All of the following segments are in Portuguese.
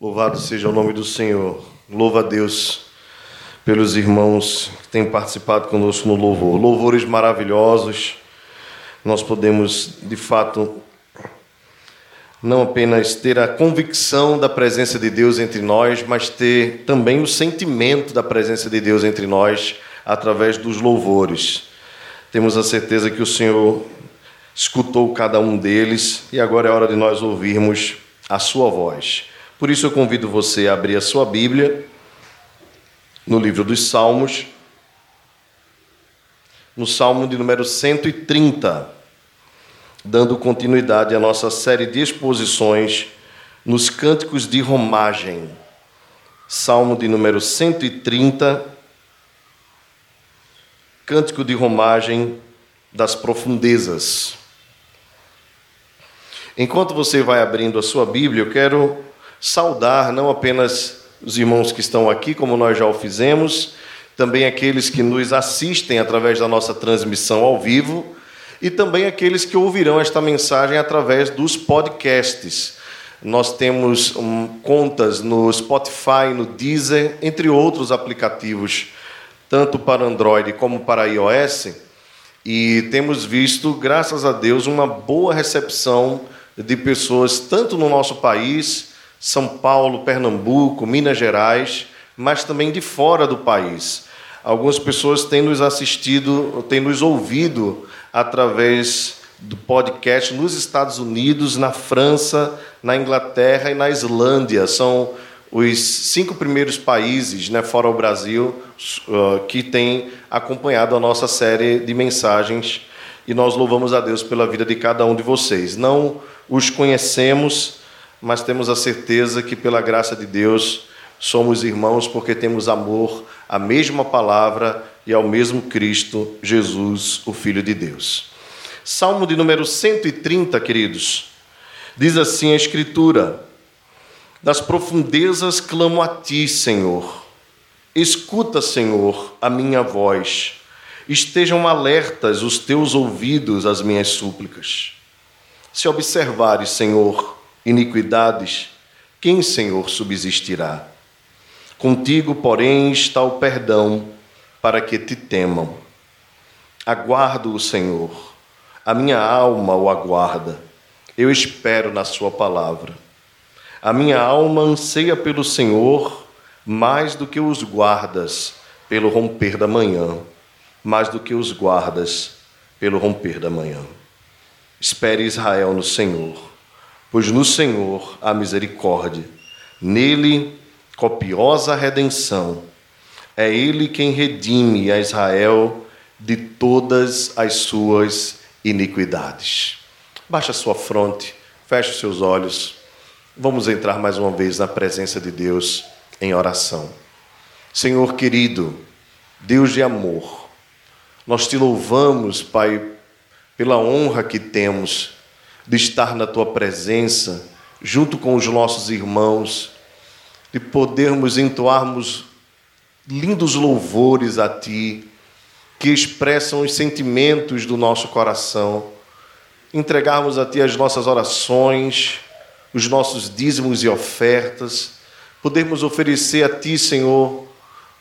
Louvado seja o nome do Senhor. Louva a Deus pelos irmãos que têm participado conosco no louvor. Louvores maravilhosos. Nós podemos, de fato, não apenas ter a convicção da presença de Deus entre nós, mas ter também o sentimento da presença de Deus entre nós através dos louvores. Temos a certeza que o Senhor escutou cada um deles e agora é hora de nós ouvirmos a sua voz. Por isso eu convido você a abrir a sua Bíblia no livro dos Salmos, no Salmo de número 130, dando continuidade à nossa série de exposições nos cânticos de romagem. Salmo de número 130, cântico de romagem das profundezas. Enquanto você vai abrindo a sua Bíblia, eu quero saudar não apenas os irmãos que estão aqui, como nós já o fizemos, também aqueles que nos assistem através da nossa transmissão ao vivo e também aqueles que ouvirão esta mensagem através dos podcasts. Nós temos um, contas no Spotify, no Deezer, entre outros aplicativos, tanto para Android como para iOS, e temos visto, graças a Deus, uma boa recepção de pessoas, tanto no nosso país são Paulo, Pernambuco, Minas Gerais, mas também de fora do país. Algumas pessoas têm nos assistido, têm nos ouvido através do podcast nos Estados Unidos, na França, na Inglaterra e na Islândia. São os cinco primeiros países, né, fora o Brasil, que têm acompanhado a nossa série de mensagens. E nós louvamos a Deus pela vida de cada um de vocês. Não os conhecemos, mas temos a certeza que, pela graça de Deus, somos irmãos porque temos amor à mesma palavra e ao mesmo Cristo, Jesus, o Filho de Deus. Salmo de número 130, queridos, diz assim a Escritura: Das profundezas clamo a ti, Senhor. Escuta, Senhor, a minha voz. Estejam alertas os teus ouvidos às minhas súplicas. Se observares, Senhor, iniquidades, quem, Senhor, subsistirá? Contigo, porém, está o perdão, para que te temam. Aguardo o Senhor, a minha alma o aguarda, eu espero na Sua palavra. A minha alma anseia pelo Senhor mais do que os guardas pelo romper da manhã, mais do que os guardas pelo romper da manhã. Espere Israel no Senhor pois no Senhor há misericórdia, nele copiosa redenção. É ele quem redime a Israel de todas as suas iniquidades. Baixa sua fronte, feche os seus olhos. Vamos entrar mais uma vez na presença de Deus em oração. Senhor querido, Deus de amor, nós te louvamos, Pai, pela honra que temos de estar na tua presença, junto com os nossos irmãos, de podermos entoarmos lindos louvores a ti, que expressam os sentimentos do nosso coração, entregarmos a ti as nossas orações, os nossos dízimos e ofertas, podermos oferecer a ti, Senhor,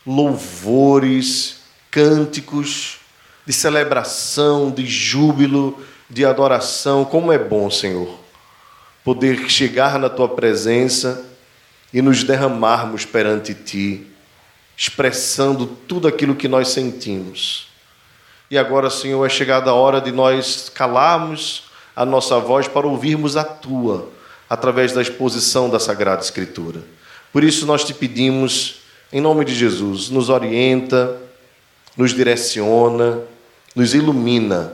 louvores, cânticos de celebração, de júbilo, de adoração. Como é bom, Senhor, poder chegar na tua presença e nos derramarmos perante ti, expressando tudo aquilo que nós sentimos. E agora, Senhor, é chegada a hora de nós calarmos a nossa voz para ouvirmos a tua, através da exposição da Sagrada Escritura. Por isso nós te pedimos, em nome de Jesus, nos orienta, nos direciona, nos ilumina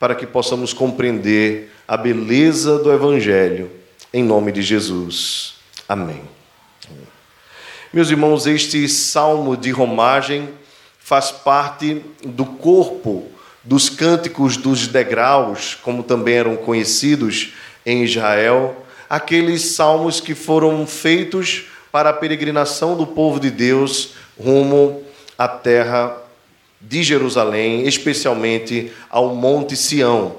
para que possamos compreender a beleza do Evangelho, em nome de Jesus. Amém. Meus irmãos, este salmo de romagem faz parte do corpo dos cânticos dos degraus, como também eram conhecidos em Israel, aqueles salmos que foram feitos para a peregrinação do povo de Deus rumo à terra de Jerusalém, especialmente ao Monte Sião,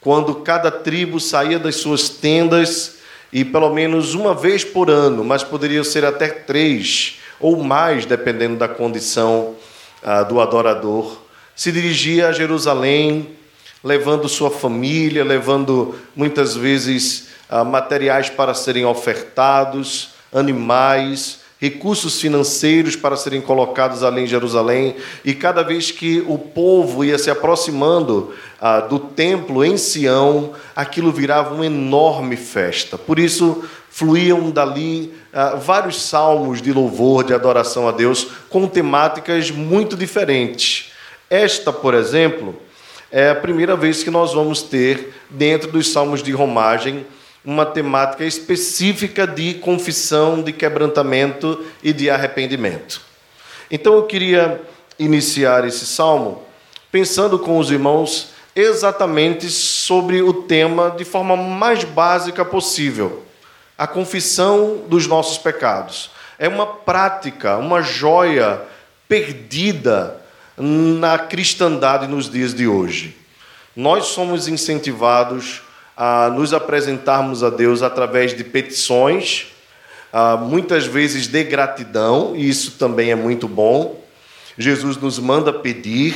quando cada tribo saía das suas tendas e pelo menos uma vez por ano, mas poderia ser até três ou mais, dependendo da condição ah, do adorador, se dirigia a Jerusalém, levando sua família, levando muitas vezes ah, materiais para serem ofertados, animais, recursos financeiros para serem colocados ali em Jerusalém, e cada vez que o povo ia se aproximando ah, do templo em Sião, aquilo virava uma enorme festa. Por isso, fluíam dali ah, vários salmos de louvor, de adoração a Deus, com temáticas muito diferentes. Esta, por exemplo, é a primeira vez que nós vamos ter, dentro dos salmos de romagem, uma temática específica de confissão, de quebrantamento e de arrependimento. Então eu queria iniciar esse salmo pensando com os irmãos exatamente sobre o tema de forma mais básica possível: a confissão dos nossos pecados. É uma prática, uma joia perdida na cristandade nos dias de hoje. Nós somos incentivados a nos apresentarmos a Deus através de petições, muitas vezes de gratidão, e isso também é muito bom. Jesus nos manda pedir,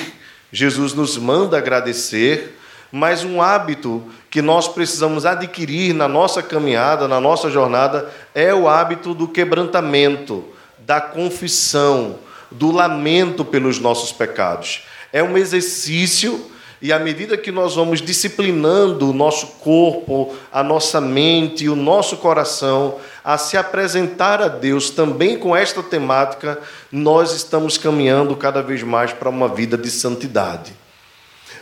Jesus nos manda agradecer, mas um hábito que nós precisamos adquirir na nossa caminhada, na nossa jornada, é o hábito do quebrantamento, da confissão, do lamento pelos nossos pecados. É um exercício e à medida que nós vamos disciplinando o nosso corpo, a nossa mente e o nosso coração a se apresentar a Deus também com esta temática, nós estamos caminhando cada vez mais para uma vida de santidade.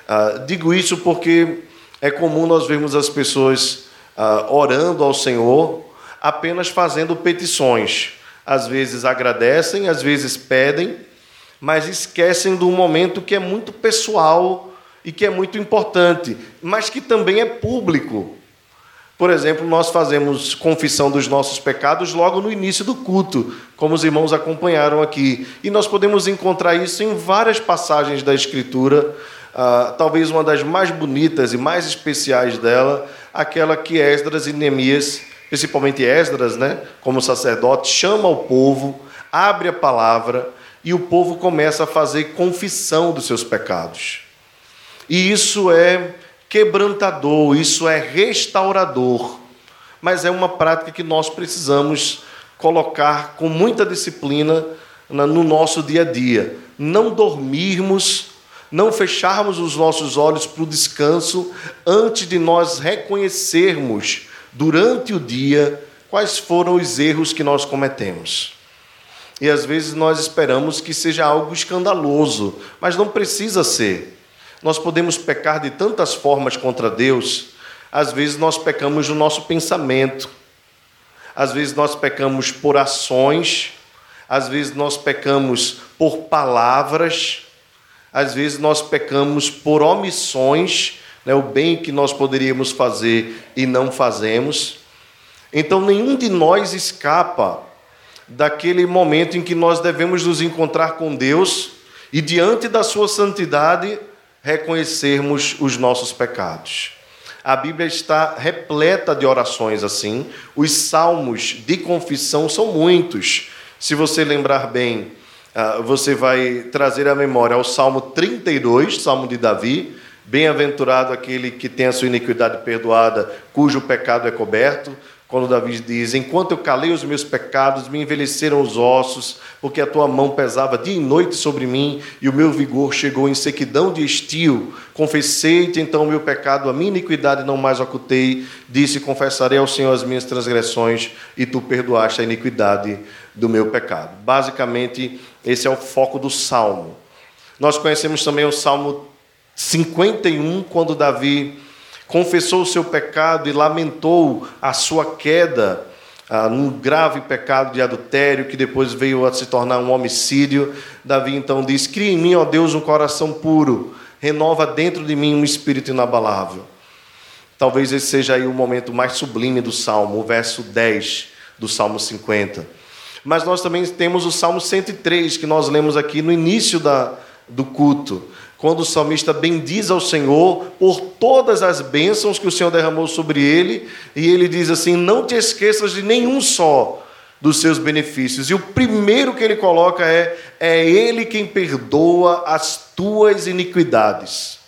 Ah, digo isso porque é comum nós vermos as pessoas ah, orando ao Senhor apenas fazendo petições. Às vezes agradecem, às vezes pedem, mas esquecem do momento que é muito pessoal e que é muito importante, mas que também é público. Por exemplo, nós fazemos confissão dos nossos pecados logo no início do culto, como os irmãos acompanharam aqui. E nós podemos encontrar isso em várias passagens da Escritura, uh, talvez uma das mais bonitas e mais especiais dela, aquela que Esdras e Neemias, principalmente Esdras, né, como sacerdote, chama o povo, abre a palavra e o povo começa a fazer confissão dos seus pecados. E isso é quebrantador, isso é restaurador. Mas é uma prática que nós precisamos colocar com muita disciplina no nosso dia a dia. Não dormirmos, não fecharmos os nossos olhos para o descanso antes de nós reconhecermos durante o dia quais foram os erros que nós cometemos. E às vezes nós esperamos que seja algo escandaloso, mas não precisa ser. Nós podemos pecar de tantas formas contra Deus. Às vezes nós pecamos no nosso pensamento, às vezes nós pecamos por ações, às vezes nós pecamos por palavras, às vezes nós pecamos por omissões, né, o bem que nós poderíamos fazer e não fazemos. Então nenhum de nós escapa daquele momento em que nós devemos nos encontrar com Deus e diante da sua santidade reconhecermos os nossos pecados. A Bíblia está repleta de orações assim. Os salmos de confissão são muitos. Se você lembrar bem, ah, você vai trazer à memória o Salmo 32, Salmo de Davi. Bem-aventurado aquele que tem a sua iniquidade perdoada, cujo pecado é coberto quando Davi diz: Enquanto eu calei os meus pecados, me envelheceram os ossos, porque a tua mão pesava dia e noite sobre mim, e o meu vigor chegou em sequidão de estio. Confessei-te então o meu pecado, a minha iniquidade não mais ocultei. Disse: Confessarei ao Senhor as minhas transgressões, e tu perdoaste a iniquidade do meu pecado. Basicamente, esse é o foco do salmo. Nós conhecemos também o salmo 51, quando Davi confessou o seu pecado e lamentou a sua queda ah, num grave pecado de adultério que depois veio a se tornar um homicídio. Davi então diz: Cria em mim, ó Deus, um coração puro, renova dentro de mim um espírito inabalável. Talvez esse seja aí o momento mais sublime do salmo, o verso 10 do salmo 50. Mas nós também temos o salmo 103, que nós lemos aqui no início da, do culto quando o salmista bendiz ao Senhor por todas as bênçãos que o Senhor derramou sobre ele, e ele diz assim: Não te esqueças de nenhum só dos seus benefícios. E o primeiro que ele coloca é: É Ele quem perdoa as tuas iniquidades.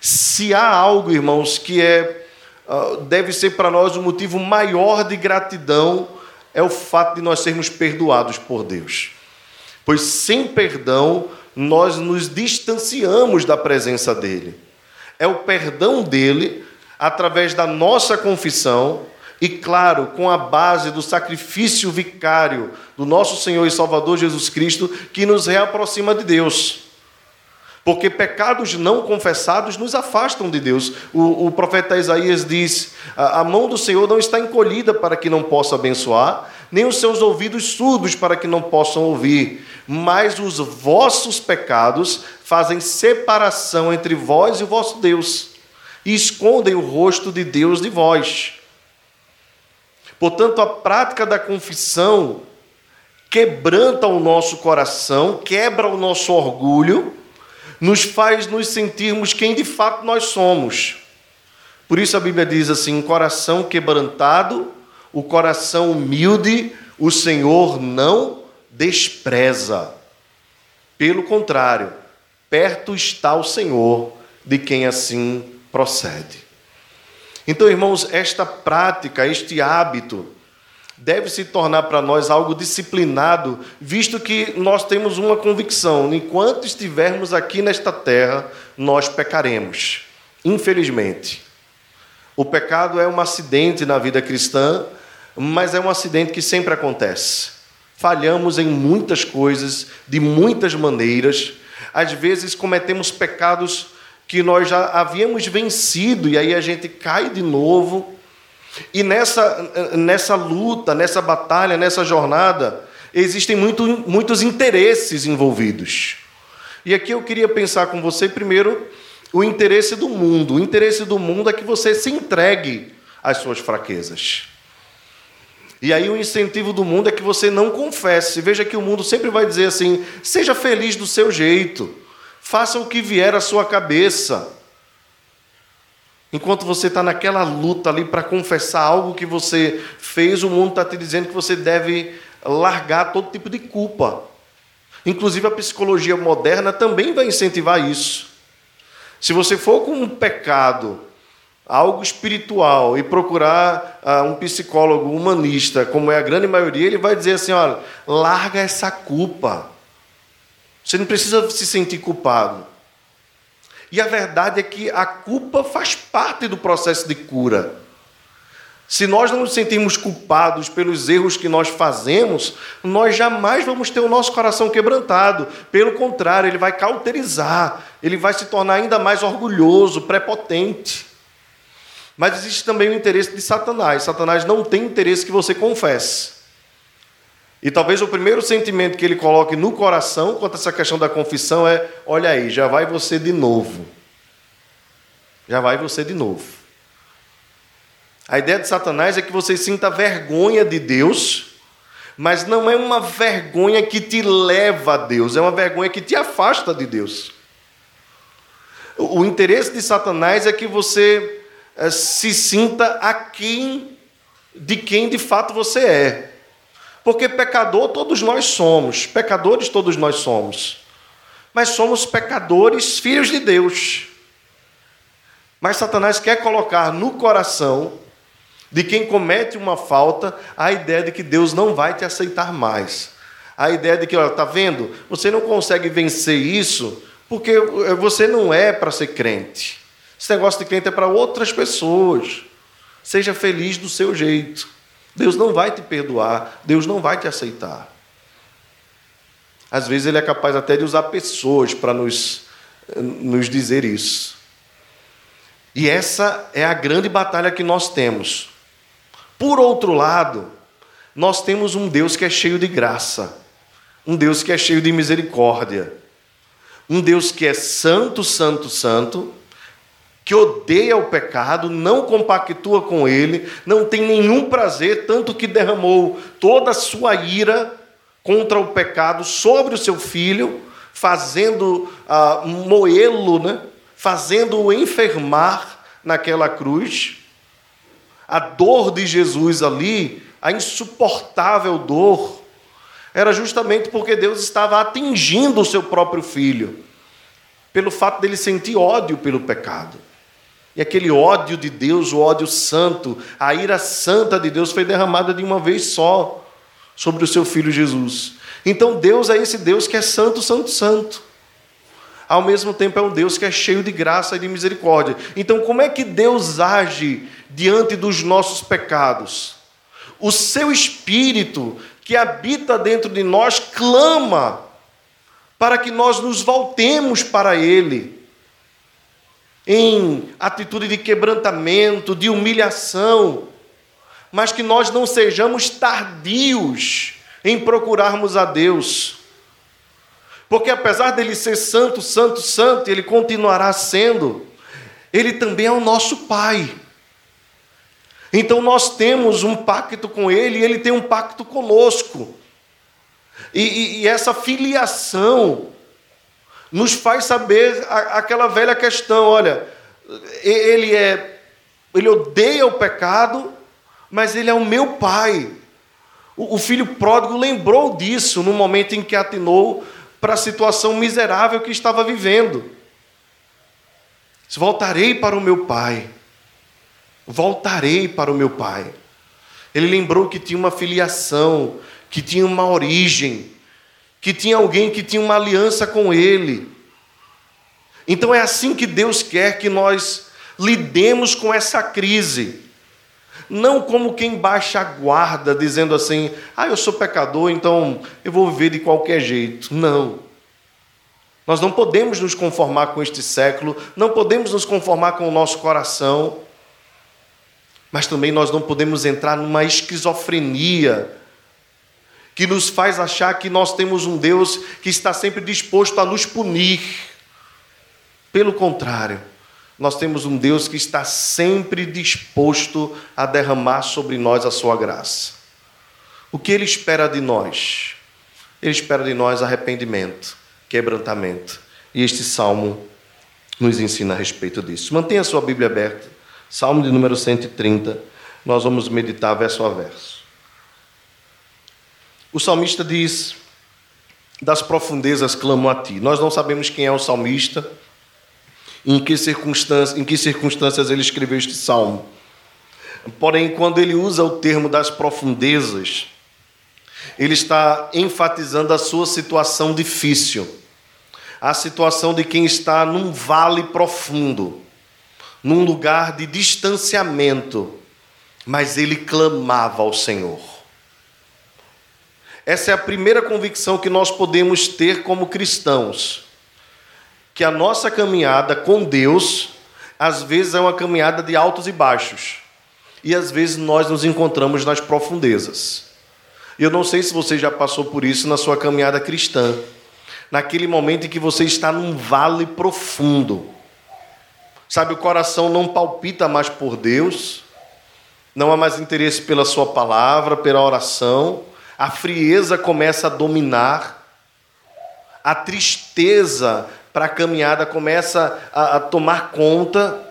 Se há algo, irmãos, que é ah, deve ser para nós um motivo maior de gratidão, é o fato de nós sermos perdoados por Deus. Pois sem perdão, nós nos distanciamos da presença dele. É o perdão dele, através da nossa confissão, e, claro, com a base do sacrifício vicário do nosso Senhor e Salvador Jesus Cristo, que nos reaproxima de Deus. Porque pecados não confessados nos afastam de Deus. O, o profeta Isaías diz: a, mão do Senhor não está encolhida para que não possa abençoar, nem os seus ouvidos surdos para que não possam ouvir. Mas os vossos pecados fazem separação entre vós e o vosso Deus, e escondem o rosto de Deus de vós. Portanto, a prática da confissão quebranta o nosso coração, quebra o nosso orgulho, nos faz nos sentirmos quem de fato nós somos. Por isso a Bíblia diz assim: coração quebrantado, o coração humilde, o Senhor não despreza. Pelo contrário, perto está o Senhor de quem assim procede. Então, irmãos, esta prática, este hábito, deve se tornar para nós algo disciplinado, visto que nós temos uma convicção: enquanto estivermos aqui nesta terra, nós pecaremos. Infelizmente. O pecado é um acidente na vida cristã, mas é um acidente que sempre acontece. Falhamos em muitas coisas, de muitas maneiras. Às vezes cometemos pecados que nós já havíamos vencido e aí a gente cai de novo. E nessa, nessa luta, nessa batalha, nessa jornada, existem muito, muitos interesses envolvidos. E aqui eu queria pensar com você primeiro o interesse do mundo. O interesse do mundo é que você se entregue às suas fraquezas. E aí o incentivo do mundo é que você não confesse. Veja que o mundo sempre vai dizer assim: seja feliz do seu jeito. Faça o que vier à sua cabeça. Enquanto você está naquela luta ali para confessar algo que você fez, o mundo está te dizendo que você deve largar todo tipo de culpa. Inclusive a psicologia moderna também vai incentivar isso. Se você for com um pecado, algo espiritual, e procurar uh, um psicólogo humanista, como é a grande maioria, ele vai dizer assim: olha, larga essa culpa. Você não precisa se sentir culpado. E a verdade é que a culpa faz parte do processo de cura. Se nós não nos sentirmos culpados pelos erros que nós fazemos, nós jamais vamos ter o nosso coração quebrantado. Pelo contrário, ele vai cauterizar, ele vai se tornar ainda mais orgulhoso, prepotente. Mas existe também o interesse de Satanás. Satanás não tem interesse que você confesse. E talvez o primeiro sentimento que ele coloque no coração quanto a essa questão da confissão é: olha aí, já vai você de novo. Já vai você de novo. A ideia de Satanás é que você sinta vergonha de Deus, mas não é uma vergonha que te leva a Deus, é uma vergonha que te afasta de Deus. O interesse de Satanás é que você eh, se sinta aquém de quem de fato você é. Porque pecador todos nós somos, pecadores todos nós somos. Mas somos pecadores, filhos de Deus. Mas Satanás quer colocar no coração de quem comete uma falta a ideia de que Deus não vai te aceitar mais. A ideia de que, olha, tá vendo? Você não consegue vencer isso porque você não é para ser crente. Esse negócio de crente é para outras pessoas. Seja feliz do seu jeito. Deus não vai te perdoar, Deus não vai te aceitar. Às vezes ele é capaz até de usar pessoas para nos, nos dizer isso. E essa é a grande batalha que nós temos. Por outro lado, nós temos um Deus que é cheio de graça, um Deus que é cheio de misericórdia, um Deus que é santo, santo, santo, que odeia o pecado, não compactua com ele, não tem nenhum prazer, tanto que derramou toda a sua ira contra o pecado sobre o seu filho, fazendo ah, moê-lo, né? fazendo-o enfermar naquela cruz. A dor de Jesus ali, a insuportável dor, era justamente porque Deus estava atingindo o seu próprio filho, pelo fato dele sentir ódio pelo pecado. E aquele ódio de Deus, o ódio santo, a ira santa de Deus foi derramada de uma vez só sobre o seu filho Jesus. Então Deus é esse Deus que é santo, santo, santo. Ao mesmo tempo é um Deus que é cheio de graça e de misericórdia. Então, como é que Deus age diante dos nossos pecados? O seu espírito que habita dentro de nós clama para que nós nos voltemos para Ele em atitude de quebrantamento, de humilhação, mas que nós não sejamos tardios em procurarmos a Deus. Porque apesar dele ser santo, santo, santo, ele continuará sendo, ele também é o nosso Pai. Então nós temos um pacto com ele e ele tem um pacto conosco. E, e, e essa filiação nos faz saber aquela velha questão: olha, ele é, ele odeia o pecado, mas ele é o meu pai. O, o filho pródigo lembrou disso no momento em que atinou para a situação miserável que estava vivendo. Voltarei para o meu pai. Voltarei para o meu pai. Ele lembrou que tinha uma filiação, que tinha uma origem, que tinha alguém que tinha uma aliança com ele. Então é assim que Deus quer que nós lidemos com essa crise. Não como quem baixa a guarda, dizendo assim: ah, eu sou pecador, então eu vou viver de qualquer jeito. Não. Nós não podemos nos conformar com este século, não podemos nos conformar com o nosso coração, mas também nós não podemos entrar numa esquizofrenia que nos faz achar que nós temos um Deus que está sempre disposto a nos punir. Pelo contrário, nós temos um Deus que está sempre disposto a derramar sobre nós a sua graça. O que ele espera de nós? Ele espera de nós arrependimento, quebrantamento. E este salmo nos ensina a respeito disso. Mantenha a sua Bíblia aberta. Salmo de número 130. Nós vamos meditar verso a verso. O salmista diz: Das profundezas clamo a ti. Nós não sabemos quem é o salmista, em que circunstâncias, em que circunstâncias ele escreveu este salmo. Porém, quando ele usa o termo das profundezas, ele está enfatizando a sua situação difícil, a situação de quem está num vale profundo, num lugar de distanciamento, mas ele clamava ao Senhor. Essa é a primeira convicção que nós podemos ter como cristãos. Que a nossa caminhada com Deus, às vezes, é uma caminhada de altos e baixos. E às vezes nós nos encontramos nas profundezas. Eu não sei se você já passou por isso na sua caminhada cristã. Naquele momento em que você está num vale profundo. Sabe, o coração não palpita mais por Deus, não há mais interesse pela Sua palavra, pela oração, a frieza começa a dominar, a tristeza para a caminhada começa a, a tomar conta,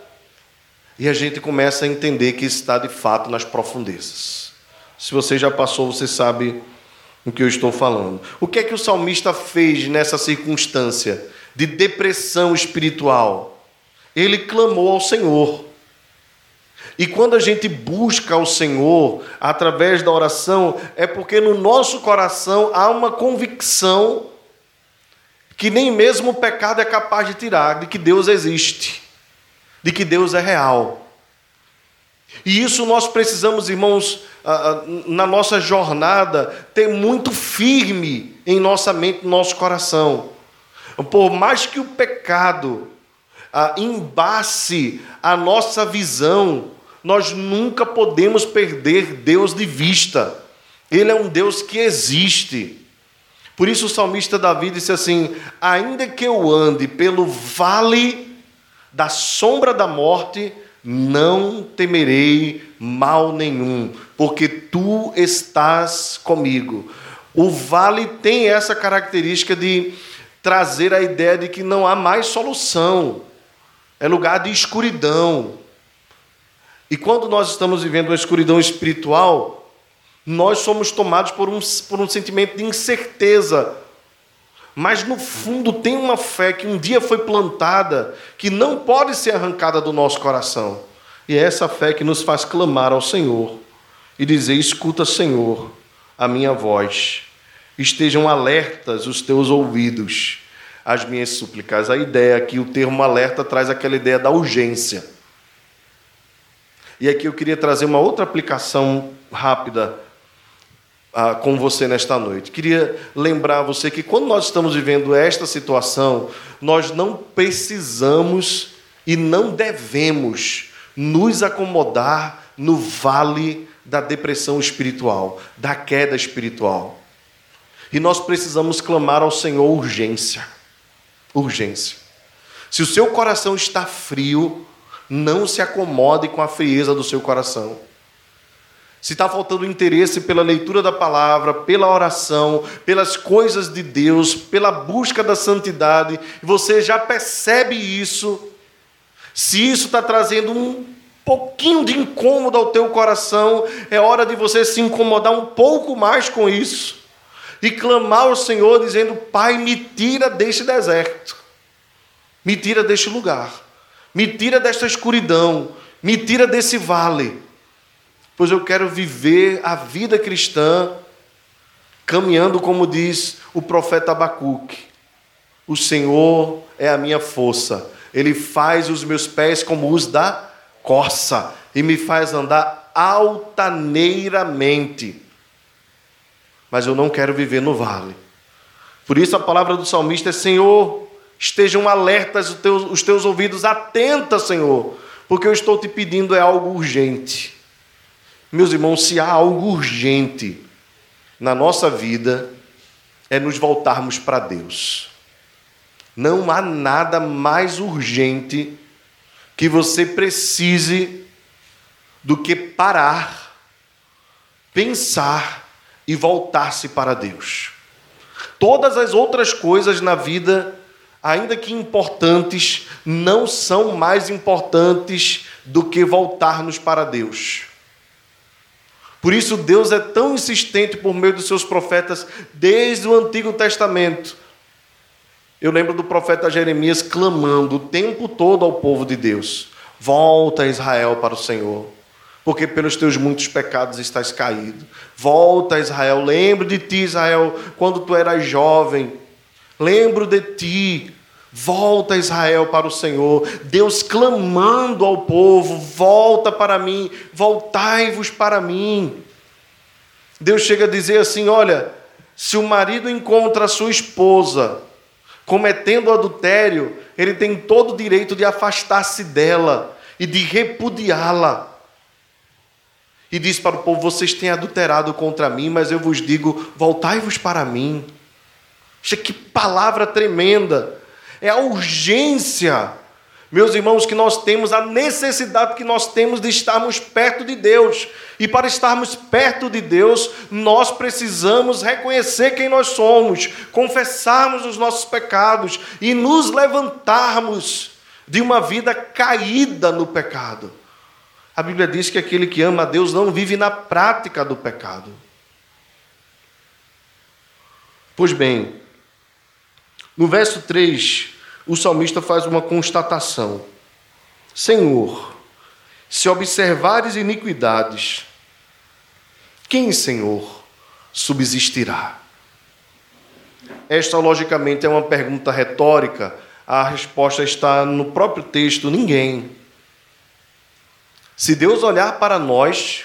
e a gente começa a entender que está de fato nas profundezas. Se você já passou, você sabe o que eu estou falando. O que é que o salmista fez nessa circunstância de depressão espiritual? Ele clamou ao Senhor. E quando a gente busca o Senhor através da oração, é porque no nosso coração há uma convicção que nem mesmo o pecado é capaz de tirar, de que Deus existe, de que Deus é real. E isso nós precisamos, irmãos, na nossa jornada, ter muito firme em nossa mente, no nosso coração. Por mais que o pecado embace a nossa visão, nós nunca podemos perder Deus de vista. Ele é um Deus que existe. Por isso o salmista Davi disse assim: Ainda que eu ande pelo vale da sombra da morte, não temerei mal nenhum, porque tu estás comigo. O vale tem essa característica de trazer a ideia de que não há mais solução, é lugar de escuridão. E quando nós estamos vivendo uma escuridão espiritual, nós somos tomados por um, por um sentimento de incerteza. Mas no fundo tem uma fé que um dia foi plantada, que não pode ser arrancada do nosso coração. E é essa fé que nos faz clamar ao Senhor e dizer: Escuta, Senhor, a minha voz. Estejam alertas os teus ouvidos às minhas súplicas. A ideia aqui, o termo alerta traz aquela ideia da urgência. E aqui eu queria trazer uma outra aplicação rápida ah, com você nesta noite. Queria lembrar você que quando nós estamos vivendo esta situação, nós não precisamos e não devemos nos acomodar no vale da depressão espiritual, da queda espiritual. E nós precisamos clamar ao Senhor urgência. Urgência. Se o seu coração está frio, não se acomode com a frieza do seu coração. Se está faltando interesse pela leitura da palavra, pela oração, pelas coisas de Deus, pela busca da santidade, você já percebe isso, se isso está trazendo um pouquinho de incômodo ao teu coração, é hora de você se incomodar um pouco mais com isso e clamar ao Senhor dizendo: Pai, me tira deste deserto, me tira deste lugar, me tira desta escuridão, me tira desse vale, pois eu quero viver a vida cristã caminhando como diz o profeta Abacuque. O Senhor é a minha força, Ele faz os meus pés como os da corça e me faz andar altaneiramente. Mas eu não quero viver no vale. Por isso a palavra do salmista é: Senhor, estejam alertas os teus, os teus ouvidos, atenta, Senhor, porque eu estou te pedindo é algo urgente. Meus irmãos, se há algo urgente na nossa vida, é nos voltarmos para Deus. Não há nada mais urgente que você precise do que parar, pensar e voltar-se para Deus. Todas as outras coisas na vida, ainda que importantes, não são mais importantes do que voltar-nos para Deus. Por isso, Deus é tão insistente por meio dos seus profetas desde o Antigo Testamento eu lembro do profeta Jeremias clamando o tempo todo ao povo de Deus: Volta, Israel, para o Senhor, porque pelos teus muitos pecados estás caído. Volta, Israel, lembro de ti, Israel, quando tu eras jovem. Lembro de ti. Volta, Israel, para o Senhor. Deus clamando ao povo: Volta para mim, voltai-vos para mim. Deus chega a dizer assim: Olha, se o marido encontra a sua esposa, cometendo adultério, ele tem todo o direito de afastar-se dela e de repudiá-la. E diz para o povo: Vocês têm adulterado contra mim, mas eu vos digo: voltai-vos para mim. Que palavra tremenda! É a urgência meus irmãos, que nós temos a necessidade que nós temos de estarmos perto de Deus. E para estarmos perto de Deus, nós precisamos reconhecer quem nós somos, confessarmos os nossos pecados e nos levantarmos de uma vida caída no pecado. A Bíblia diz que aquele que ama a Deus não vive na prática do pecado. Pois bem, no verso 3 o salmista faz uma constatação: Senhor, se observares iniquidades, quem, Senhor, subsistirá? Esta, logicamente, é uma pergunta retórica. A resposta está no próprio texto: ninguém. Se Deus olhar para nós,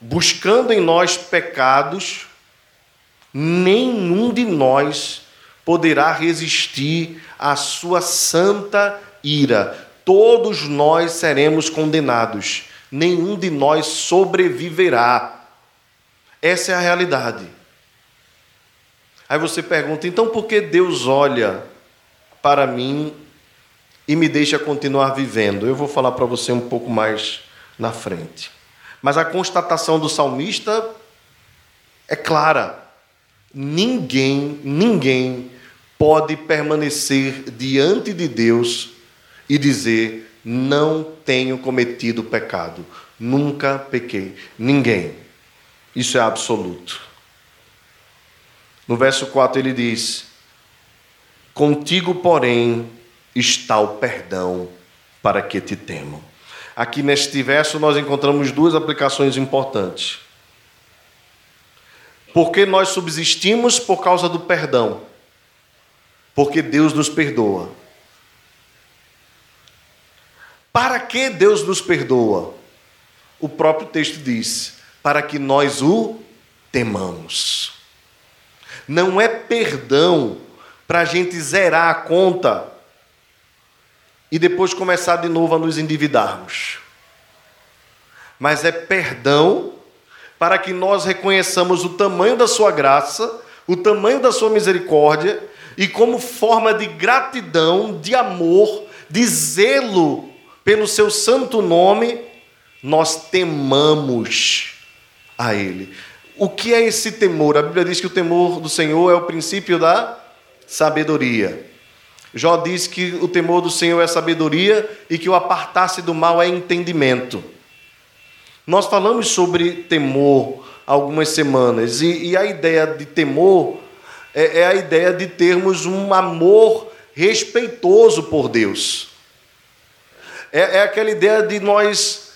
buscando em nós pecados, nenhum de nós poderá resistir à sua santa ira. Todos nós seremos condenados, nenhum de nós sobreviverá. Essa é a realidade. Aí você pergunta, então por que Deus olha para mim e me deixa continuar vivendo? Eu vou falar para você um pouco mais na frente. Mas a constatação do salmista é clara: ninguém, ninguém pode permanecer diante de Deus e dizer: Não tenho cometido pecado, nunca pequei. Ninguém. Isso é absoluto. No verso 4 ele diz: Contigo, porém, está o perdão para que te temam. Aqui neste verso nós encontramos duas aplicações importantes. Porque nós subsistimos por causa do perdão. Porque Deus nos perdoa. Para que Deus nos perdoa? O próprio texto diz: para que nós o temamos. Não é perdão para a gente zerar a conta e depois começar de novo a nos endividarmos. Mas é perdão para que nós reconheçamos o tamanho da Sua graça, o tamanho da Sua misericórdia e, como forma de gratidão, de amor, de zelo pelo Seu santo nome, nós temamos a Ele. O que é esse temor? A Bíblia diz que o temor do Senhor é o princípio da sabedoria. Jó diz que o temor do Senhor é sabedoria e que o apartar-se do mal é entendimento. Nós falamos sobre temor algumas semanas e, e a ideia de temor é, é a ideia de termos um amor respeitoso por Deus. É, é aquela ideia de nós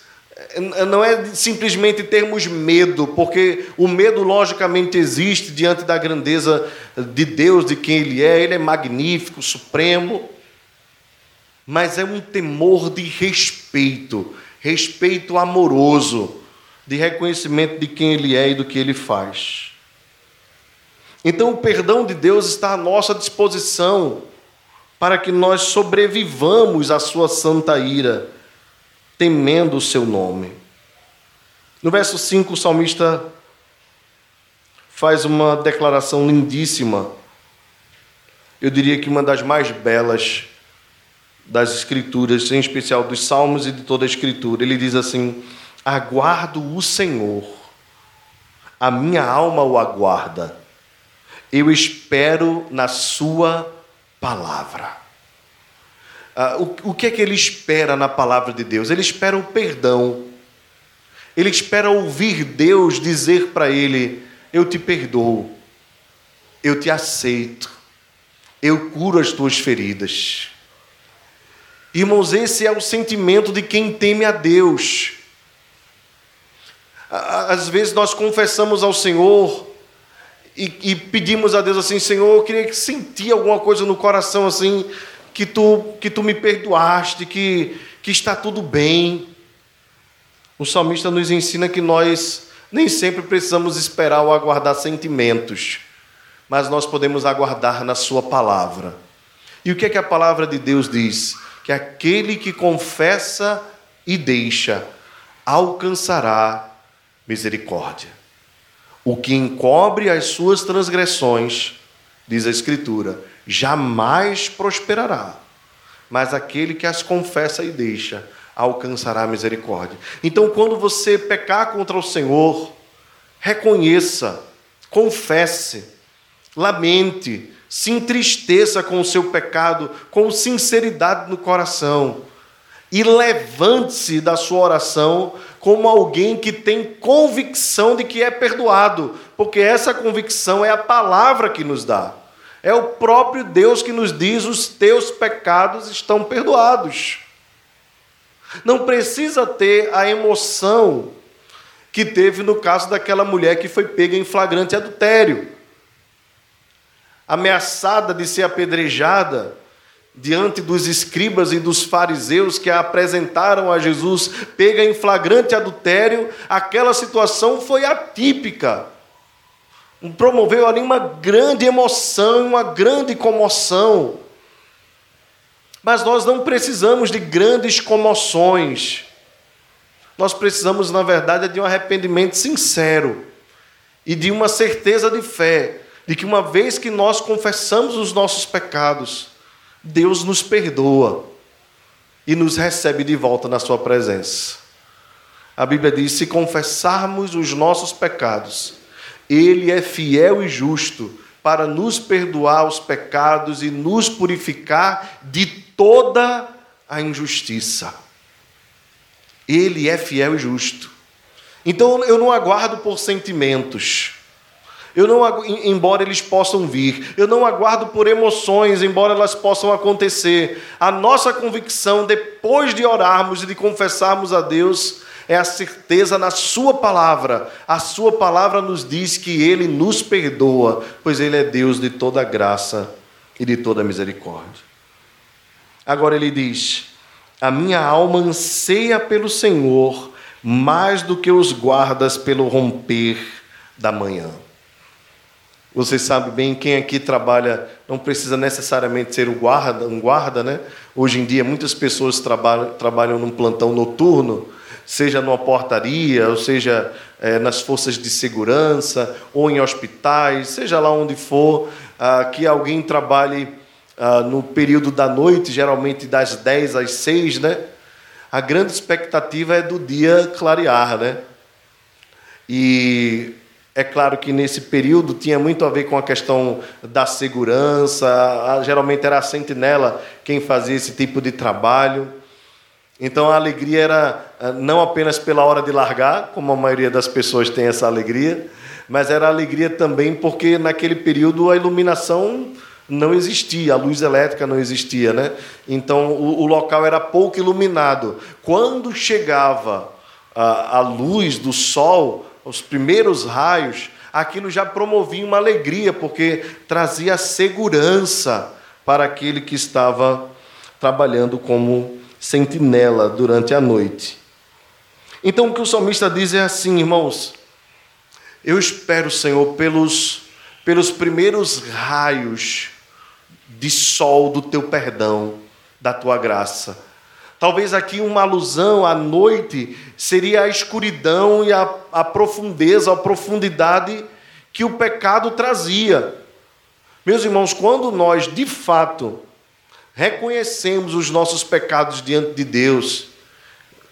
não é simplesmente termos medo, porque o medo logicamente existe diante da grandeza de Deus, de quem Ele é, Ele é magnífico, supremo, mas é um temor de respeito, respeito amoroso, de reconhecimento de quem Ele é e do que Ele faz. Então, o perdão de Deus está à nossa disposição para que nós sobrevivamos à Sua santa ira temendo o seu nome. No verso 5, o salmista faz uma declaração lindíssima, eu diria que uma das mais belas das Escrituras, em especial dos Salmos e de toda a Escritura. Ele diz assim: Aguardo o Senhor, a minha alma o aguarda, eu espero na Sua palavra. Ah, o, o que é que ele espera na palavra de Deus? Ele espera o perdão. Ele espera ouvir Deus dizer para ele: Eu te perdoo, eu te aceito, eu curo as tuas feridas. Irmãos, esse é o sentimento de quem teme a Deus. Às vezes nós confessamos ao Senhor e, e pedimos a Deus assim: Senhor, eu queria sentir alguma coisa no coração assim que tu, que tu me perdoaste, que, que está tudo bem. O salmista nos ensina que nós nem sempre precisamos esperar ou aguardar sentimentos, mas nós podemos aguardar na Sua palavra. E o que é que a palavra de Deus diz? Que aquele que confessa e deixa alcançará misericórdia. O que encobre as suas transgressões, diz a Escritura, jamais prosperará, mas aquele que as confessa e deixa alcançará misericórdia. Então, quando você pecar contra o Senhor, reconheça, confesse, lamente, se entristeça com o seu pecado, com sinceridade no coração, e levante-se da sua oração como alguém que tem convicção de que é perdoado, porque essa convicção é a palavra que nos dá. É o próprio Deus que nos diz: os teus pecados estão perdoados. Não precisa ter a emoção que teve no caso daquela mulher que foi pega em flagrante adultério. Ameaçada de ser apedrejada diante dos escribas e dos fariseus que a apresentaram a Jesus, pega em flagrante adultério, aquela situação foi atípica promoveu ali uma grande emoção, uma grande comoção. Mas nós não precisamos de grandes comoções. Nós precisamos, na verdade, de um arrependimento sincero e de uma certeza de fé, de que uma vez que nós confessamos os nossos pecados, Deus nos perdoa e nos recebe de volta na Sua presença. A Bíblia diz: se confessarmos os nossos pecados, ele é fiel e justo para nos perdoar os pecados e nos purificar de toda a injustiça. Ele é fiel e justo. Então eu não aguardo por sentimentos. Eu não, embora eles possam vir, eu não aguardo por emoções, embora elas possam acontecer. A nossa convicção, depois de orarmos e de confessarmos a Deus, é a certeza na Sua palavra. A Sua palavra nos diz que Ele nos perdoa, pois Ele é Deus de toda graça e de toda misericórdia. Agora Ele diz: A minha alma anseia pelo Senhor mais do que os guardas pelo romper da manhã. Você sabe bem, quem aqui trabalha não precisa necessariamente ser um guarda, um guarda, né? Hoje em dia muitas pessoas trabalham, trabalham num plantão noturno, seja numa portaria, ou seja é, nas forças de segurança, ou em hospitais, seja lá onde for, ah, que alguém trabalhe ah, no período da noite, geralmente das 10 às 6, né? A grande expectativa é do dia clarear, né? E é claro que nesse período tinha muito a ver com a questão da segurança, geralmente era a sentinela quem fazia esse tipo de trabalho. Então a alegria era eh, não apenas pela hora de largar, como a maioria das pessoas tem essa alegria, mas era alegria também porque naquele período a iluminação não existia, a luz elétrica não existia, né? Então o, o local era pouco iluminado. Quando chegava a, a luz do sol, os primeiros raios, aquilo já promovia uma alegria, porque trazia segurança para aquele que estava trabalhando como sentinela durante a noite. Então o que o salmista diz é assim, irmãos: eu espero, Senhor, pelos, pelos primeiros raios de sol do teu perdão, da tua graça Talvez aqui uma alusão à noite seria a escuridão e a, a profundeza, a profundidade que o pecado trazia. Meus irmãos, quando nós de fato reconhecemos os nossos pecados diante de Deus,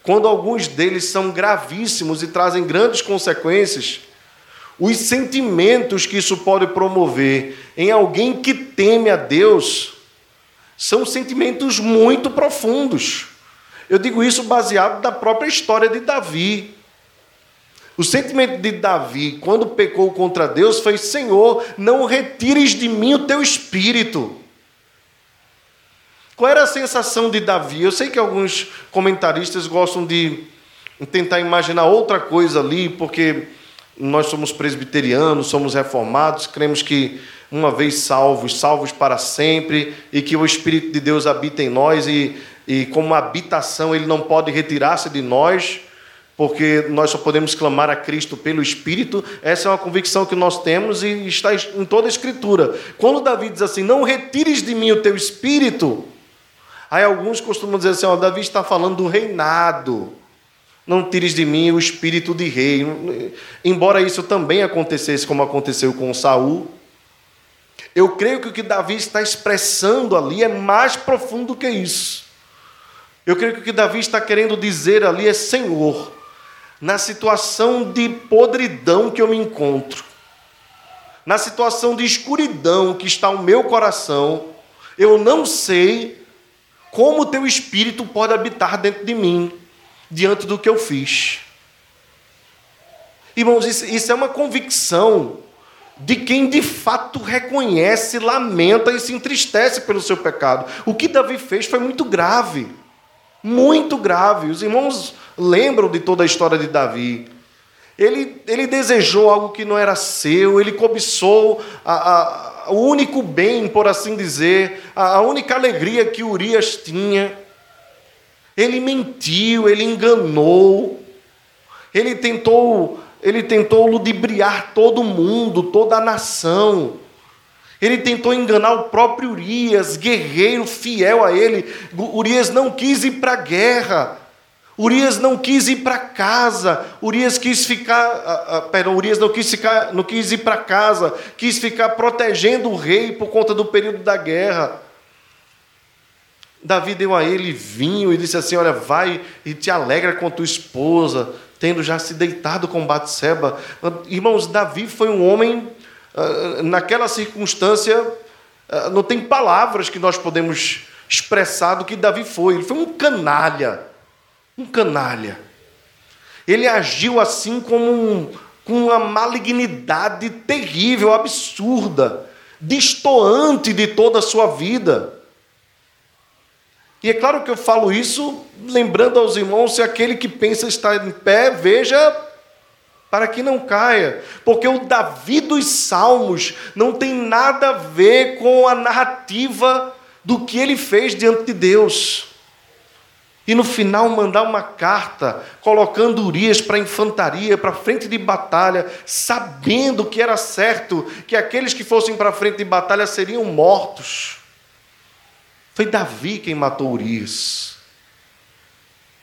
quando alguns deles são gravíssimos e trazem grandes consequências, os sentimentos que isso pode promover em alguém que teme a Deus são sentimentos muito profundos. Eu digo isso baseado na própria história de Davi. O sentimento de Davi, quando pecou contra Deus, foi: Senhor, não retires de mim o teu espírito. Qual era a sensação de Davi? Eu sei que alguns comentaristas gostam de tentar imaginar outra coisa ali, porque nós somos presbiterianos, somos reformados, cremos que uma vez salvos, salvos para sempre, e que o Espírito de Deus habita em nós e e como habitação ele não pode retirar-se de nós, porque nós só podemos clamar a Cristo pelo Espírito. Essa é uma convicção que nós temos e está em toda a Escritura. Quando Davi diz assim: Não retires de mim o teu Espírito, aí alguns costumam dizer assim: ó, Davi está falando do reinado. Não tires de mim o espírito de rei. Embora isso também acontecesse, como aconteceu com Saul, eu creio que o que Davi está expressando ali é mais profundo que isso. Eu creio que o que Davi está querendo dizer ali é: Senhor, na situação de podridão que eu me encontro, na situação de escuridão que está o meu coração, eu não sei como o teu espírito pode habitar dentro de mim, diante do que eu fiz. Irmãos, isso, isso é uma convicção de quem de fato reconhece, lamenta e se entristece pelo seu pecado. O que Davi fez foi muito grave muito grave. Os irmãos lembram de toda a história de Davi. Ele, ele desejou algo que não era seu, ele cobiçou a, a, o único bem, por assim dizer, a, a única alegria que Urias tinha. Ele mentiu, ele enganou, ele tentou, ele tentou ludibriar todo mundo, toda a nação. Ele tentou enganar o próprio Urias, guerreiro fiel a ele. Urias não quis ir para a guerra. Urias não quis ir para casa. Urias quis ficar, uh, uh, perdão, Urias não quis ficar, não quis ir para casa, quis ficar protegendo o rei por conta do período da guerra. Davi deu a ele vinho e disse assim: Olha, vai e te alegra com tua esposa, tendo já se deitado com Batseba. Irmãos, Davi foi um homem ah, naquela circunstância, ah, não tem palavras que nós podemos expressar do que Davi foi. Ele foi um canalha. Um canalha. Ele agiu assim como um, com uma malignidade terrível, absurda, destoante de toda a sua vida. E é claro que eu falo isso lembrando aos irmãos: se aquele que pensa estar em pé, veja para que não caia, porque o Davi dos Salmos não tem nada a ver com a narrativa do que ele fez diante de Deus. E no final mandar uma carta colocando Urias para a infantaria, para frente de batalha, sabendo que era certo que aqueles que fossem para frente de batalha seriam mortos. Foi Davi quem matou Urias.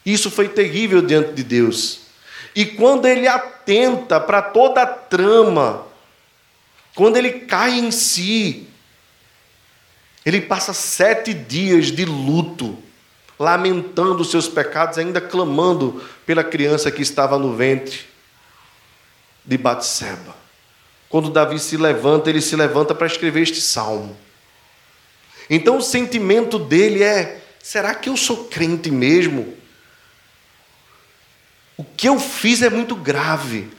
Isso foi terrível diante de Deus. E quando ele atenta para toda a trama, quando ele cai em si, ele passa sete dias de luto, lamentando os seus pecados, ainda clamando pela criança que estava no ventre de Batseba. Quando Davi se levanta, ele se levanta para escrever este salmo. Então o sentimento dele é: será que eu sou crente mesmo? O que eu fiz é muito grave.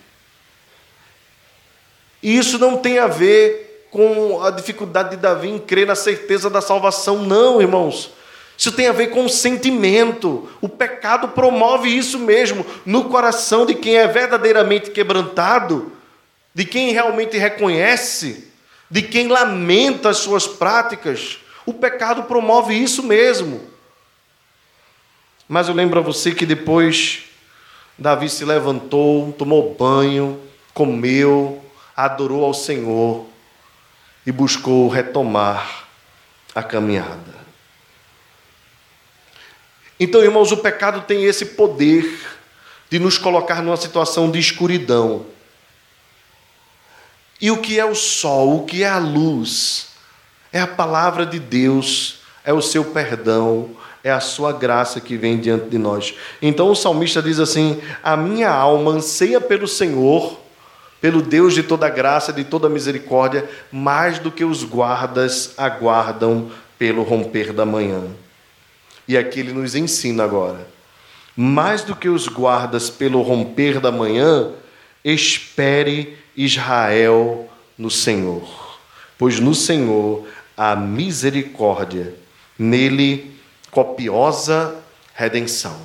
E isso não tem a ver com a dificuldade de Davi em crer na certeza da salvação, não, irmãos. Isso tem a ver com o sentimento. O pecado promove isso mesmo no coração de quem é verdadeiramente quebrantado, de quem realmente reconhece, de quem lamenta as suas práticas. O pecado promove isso mesmo. Mas eu lembro a você que depois Davi se levantou, tomou banho, comeu, adorou ao Senhor e buscou retomar a caminhada. Então, irmãos, o pecado tem esse poder de nos colocar numa situação de escuridão. E o que é o sol, o que é a luz? É a palavra de Deus, é o seu perdão, é a sua graça que vem diante de nós. Então o salmista diz assim: A minha alma anseia pelo Senhor, pelo Deus de toda graça, de toda misericórdia, mais do que os guardas aguardam pelo romper da manhã. E aqui ele nos ensina agora. Mais do que os guardas pelo romper da manhã, espere Israel no Senhor, pois no Senhor a misericórdia, nele copiosa redenção.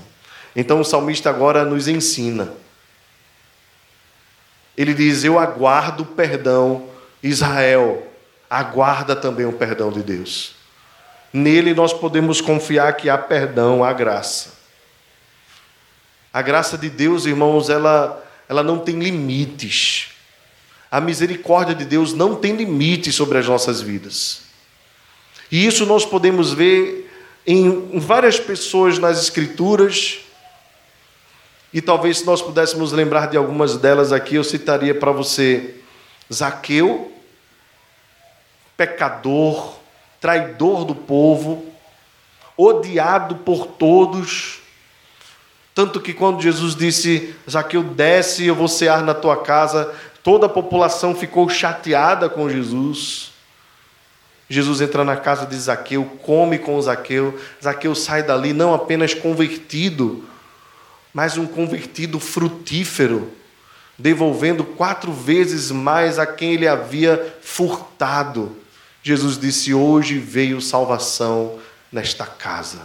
Então o salmista agora nos ensina. Ele diz: Eu aguardo perdão, Israel, aguarda também o perdão de Deus. Nele nós podemos confiar que há perdão, há graça. A graça de Deus, irmãos, ela, ela não tem limites. A misericórdia de Deus não tem limites sobre as nossas vidas. E isso nós podemos ver em várias pessoas nas Escrituras. E talvez se nós pudéssemos lembrar de algumas delas aqui, eu citaria para você Zaqueu, pecador, traidor do povo, odiado por todos. Tanto que quando Jesus disse, Zaqueu, desce, eu vou cear na tua casa, toda a população ficou chateada com Jesus. Jesus entra na casa de Zaqueu, come com Zaqueu. Zaqueu sai dali não apenas convertido, mas um convertido frutífero, devolvendo quatro vezes mais a quem ele havia furtado. Jesus disse: Hoje veio salvação nesta casa.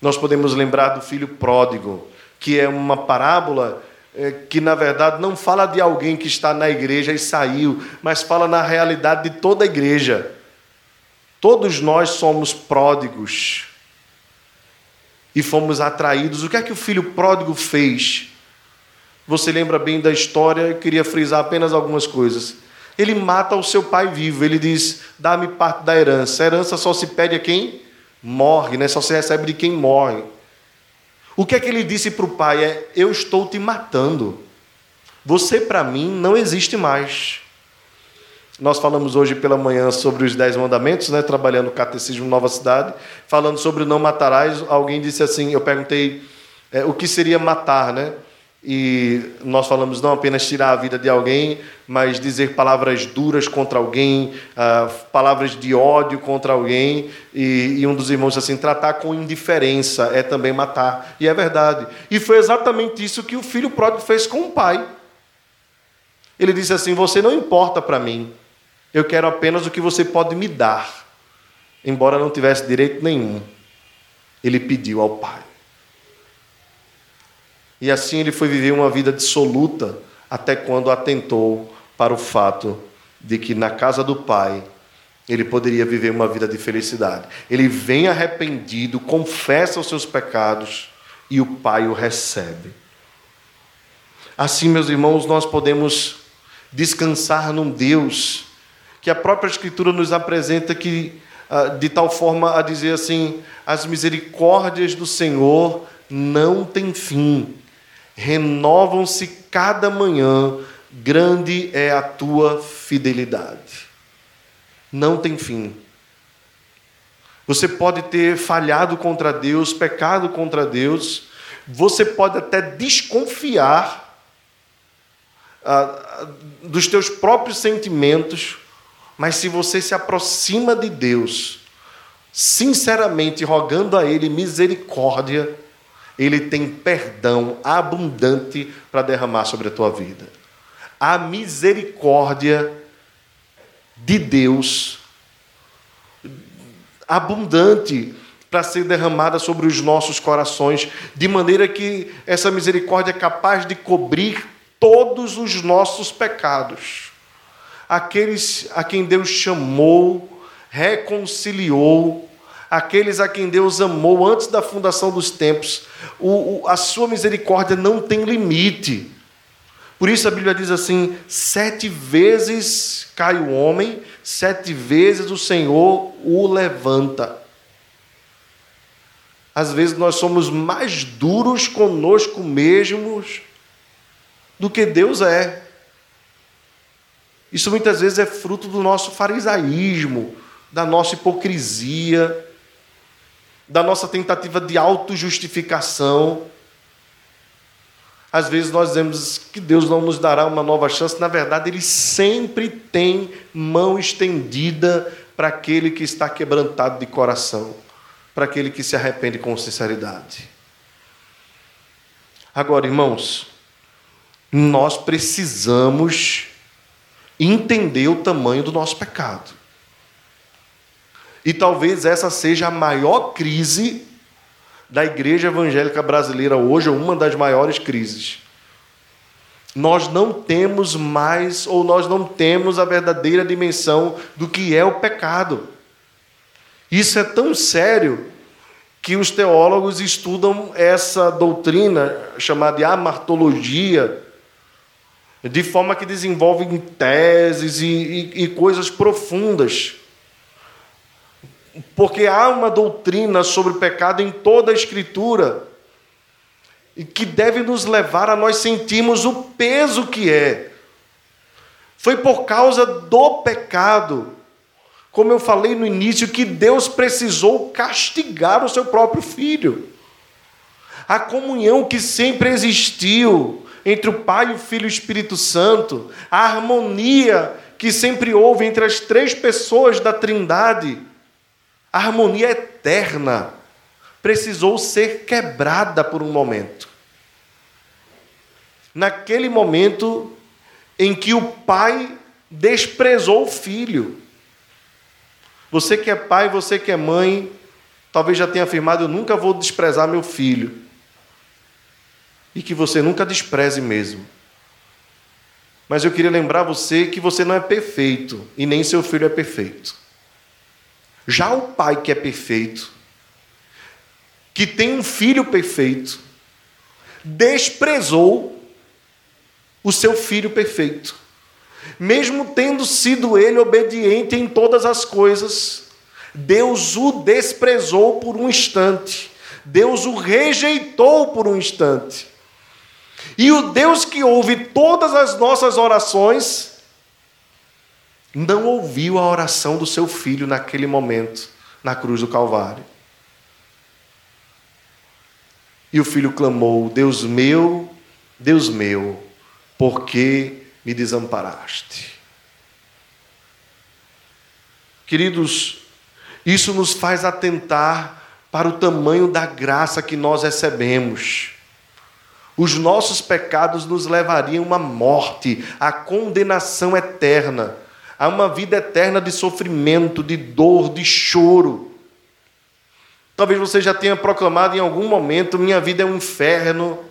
Nós podemos lembrar do filho pródigo, que é uma parábola é, que na verdade não fala de alguém que está na igreja e saiu, mas fala na realidade de toda a igreja. Todos nós somos pródigos e fomos atraídos. O que é que o filho pródigo fez? Você lembra bem da história? Eu queria frisar apenas algumas coisas. Ele mata o seu pai vivo. Ele diz: Dá-me parte da herança. A herança só se pede a quem morre, né? só se recebe de quem morre. O que é que ele disse para o pai? É: Eu estou te matando. Você para mim não existe mais. Nós falamos hoje pela manhã sobre os Dez Mandamentos, né, trabalhando o Catecismo Nova Cidade, falando sobre não matarás. Alguém disse assim: Eu perguntei é, o que seria matar, né? E nós falamos não apenas tirar a vida de alguém, mas dizer palavras duras contra alguém, uh, palavras de ódio contra alguém. E, e, um dos irmãos assim, tratar com indiferença é também matar. E é verdade. E foi exatamente isso que o filho pródigo fez com o pai. Ele disse assim: Você não importa para mim, eu quero apenas o que você pode me dar. Embora não tivesse direito nenhum, ele pediu ao pai. E assim ele foi viver uma vida dissoluta até quando atentou para o fato de que na casa do pai ele poderia viver uma vida de felicidade. Ele vem arrependido, confessa os seus pecados e o pai o recebe. Assim, meus irmãos, nós podemos descansar num Deus que a própria Escritura nos apresenta que ah, de tal forma a dizer assim: as misericórdias do Senhor não têm fim renovam-se cada manhã, grande é a tua fidelidade. Não tem fim. Você pode ter falhado contra Deus, pecado contra Deus, você pode até desconfiar ah, dos teus próprios sentimentos, mas se você se aproxima de Deus, sinceramente rogando a Ele misericórdia, ele tem perdão abundante para derramar sobre a tua vida. A misericórdia de Deus abundante para ser derramada sobre os nossos corações, de maneira que essa misericórdia é capaz de cobrir todos os nossos pecados. Aqueles a quem Deus chamou, reconciliou, aqueles a quem Deus amou antes da fundação dos tempos. O, o, a sua misericórdia não tem limite. Por isso a Bíblia diz assim: sete vezes cai o homem, sete vezes o Senhor o levanta. Às vezes nós somos mais duros conosco mesmos do que Deus é. Isso muitas vezes é fruto do nosso farisaísmo, da nossa hipocrisia, da nossa tentativa de autojustificação. Às vezes nós dizemos que Deus não nos dará uma nova chance, na verdade, Ele sempre tem mão estendida para aquele que está quebrantado de coração, para aquele que se arrepende com sinceridade. Agora, irmãos, nós precisamos entender o tamanho do nosso pecado. E talvez essa seja a maior crise da igreja evangélica brasileira hoje, ou uma das maiores crises. Nós não temos mais, ou nós não temos a verdadeira dimensão do que é o pecado. Isso é tão sério que os teólogos estudam essa doutrina chamada de amartologia, de forma que desenvolvem teses e, e, e coisas profundas porque há uma doutrina sobre o pecado em toda a Escritura e que deve nos levar a nós sentirmos o peso que é. Foi por causa do pecado, como eu falei no início, que Deus precisou castigar o seu próprio filho. A comunhão que sempre existiu entre o Pai, o Filho e o Espírito Santo, a harmonia que sempre houve entre as três pessoas da Trindade a harmonia eterna precisou ser quebrada por um momento. Naquele momento em que o pai desprezou o filho. Você que é pai, você que é mãe, talvez já tenha afirmado: Eu nunca vou desprezar meu filho. E que você nunca despreze mesmo. Mas eu queria lembrar você que você não é perfeito e nem seu filho é perfeito. Já o pai que é perfeito, que tem um filho perfeito, desprezou o seu filho perfeito. Mesmo tendo sido ele obediente em todas as coisas, Deus o desprezou por um instante. Deus o rejeitou por um instante. E o Deus que ouve todas as nossas orações, não ouviu a oração do seu filho naquele momento, na cruz do Calvário. E o filho clamou: Deus meu, Deus meu, por que me desamparaste? Queridos, isso nos faz atentar para o tamanho da graça que nós recebemos. Os nossos pecados nos levariam à morte, à condenação eterna, a uma vida eterna de sofrimento, de dor, de choro. Talvez você já tenha proclamado em algum momento: minha vida é um inferno.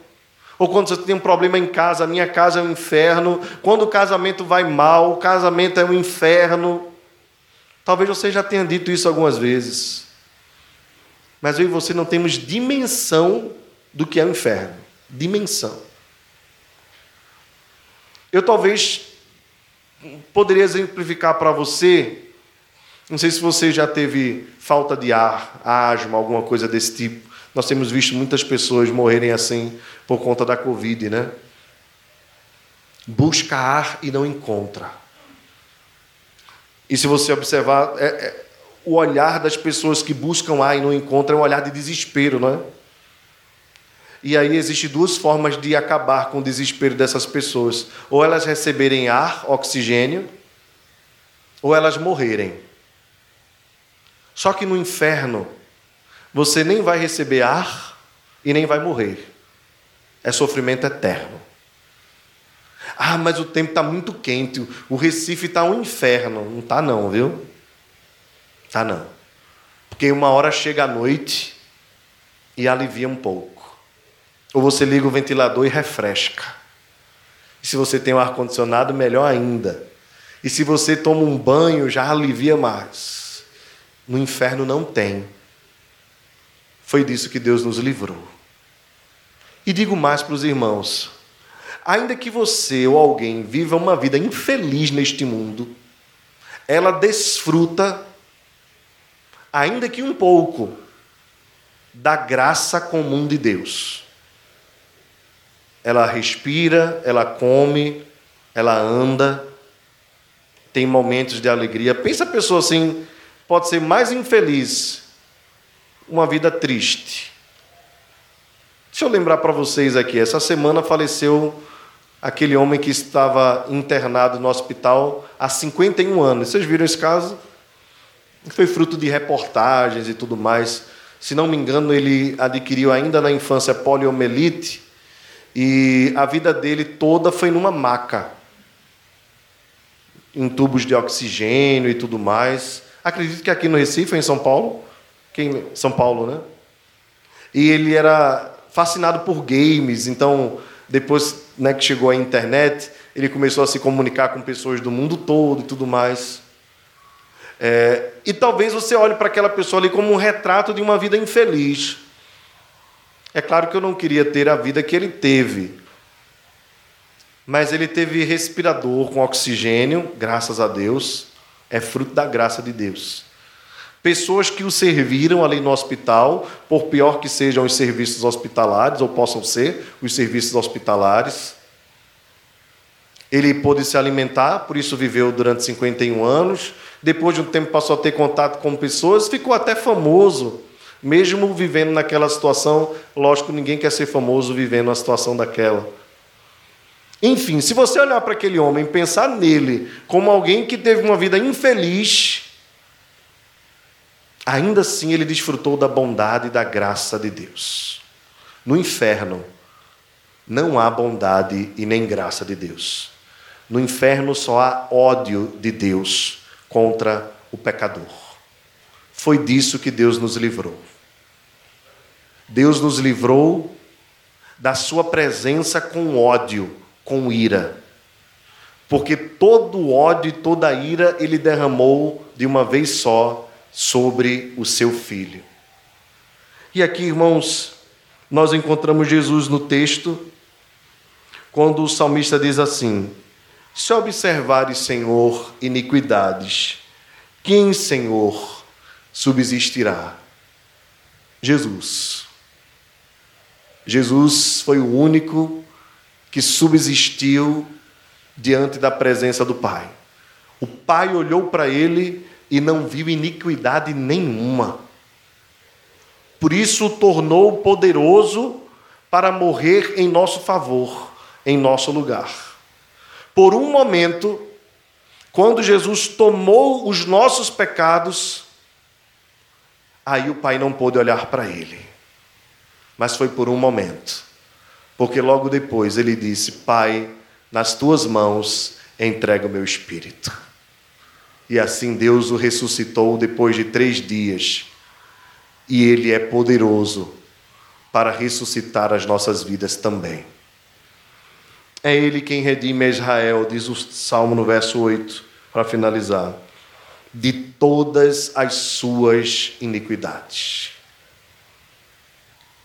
Ou quando você tem um problema em casa, minha casa é um inferno. Quando o casamento vai mal, o casamento é um inferno. Talvez você já tenha dito isso algumas vezes. Mas eu e você não temos dimensão do que é o inferno. Dimensão. Eu talvez poderia exemplificar para você, não sei se você já teve falta de ar, asma, alguma coisa desse tipo. Nós temos visto muitas pessoas morrerem assim por conta da Covid, né? Busca ar e não encontra. E se você observar, é, é, o olhar das pessoas que buscam ar e não encontram é um olhar de desespero, não é? E aí existem duas formas de acabar com o desespero dessas pessoas: ou elas receberem ar, oxigênio, ou elas morrerem. Só que no inferno, você nem vai receber ar e nem vai morrer. É sofrimento eterno. Ah, mas o tempo está muito quente, o Recife está um inferno. Não está não, viu? Está não. Porque uma hora chega a noite e alivia um pouco. Ou você liga o ventilador e refresca. E se você tem um ar-condicionado, melhor ainda. E se você toma um banho, já alivia mais. No inferno não tem. Foi disso que Deus nos livrou. E digo mais para os irmãos: Ainda que você ou alguém viva uma vida infeliz neste mundo, ela desfruta, ainda que um pouco, da graça comum de Deus. Ela respira, ela come, ela anda, tem momentos de alegria. Pensa a pessoa assim, pode ser mais infeliz, uma vida triste. Deixa eu lembrar para vocês aqui, essa semana faleceu aquele homem que estava internado no hospital há 51 anos. Vocês viram esse caso? Foi fruto de reportagens e tudo mais. Se não me engano, ele adquiriu ainda na infância poliomielite e a vida dele toda foi numa maca, em tubos de oxigênio e tudo mais. Acredito que aqui no Recife, em São Paulo, quem São Paulo, né? E ele era fascinado por games, então depois né, que chegou a internet, ele começou a se comunicar com pessoas do mundo todo e tudo mais. É, e talvez você olhe para aquela pessoa ali como um retrato de uma vida infeliz. É claro que eu não queria ter a vida que ele teve, mas ele teve respirador com oxigênio, graças a Deus, é fruto da graça de Deus. Pessoas que o serviram ali no hospital, por pior que sejam os serviços hospitalares, ou possam ser os serviços hospitalares. Ele pôde se alimentar, por isso viveu durante 51 anos. Depois de um tempo passou a ter contato com pessoas, ficou até famoso, mesmo vivendo naquela situação. Lógico, ninguém quer ser famoso vivendo uma situação daquela. Enfim, se você olhar para aquele homem pensar nele como alguém que teve uma vida infeliz, ainda assim ele desfrutou da bondade e da graça de Deus. No inferno, não há bondade e nem graça de Deus. No inferno só há ódio de Deus contra o pecador. Foi disso que Deus nos livrou. Deus nos livrou da sua presença com ódio, com ira. Porque todo ódio e toda ira ele derramou de uma vez só sobre o seu filho. E aqui, irmãos, nós encontramos Jesus no texto, quando o salmista diz assim: Se observares, Senhor, iniquidades, quem, Senhor, subsistirá? Jesus. Jesus foi o único que subsistiu diante da presença do Pai. O Pai olhou para ele e não viu iniquidade nenhuma. Por isso o tornou poderoso para morrer em nosso favor, em nosso lugar. Por um momento, quando Jesus tomou os nossos pecados, aí o Pai não pôde olhar para ele. Mas foi por um momento. Porque logo depois ele disse: Pai, nas tuas mãos entrego o meu espírito. E assim Deus o ressuscitou depois de três dias. E Ele é poderoso para ressuscitar as nossas vidas também. É Ele quem redime Israel, diz o Salmo no verso 8, para finalizar, de todas as suas iniquidades.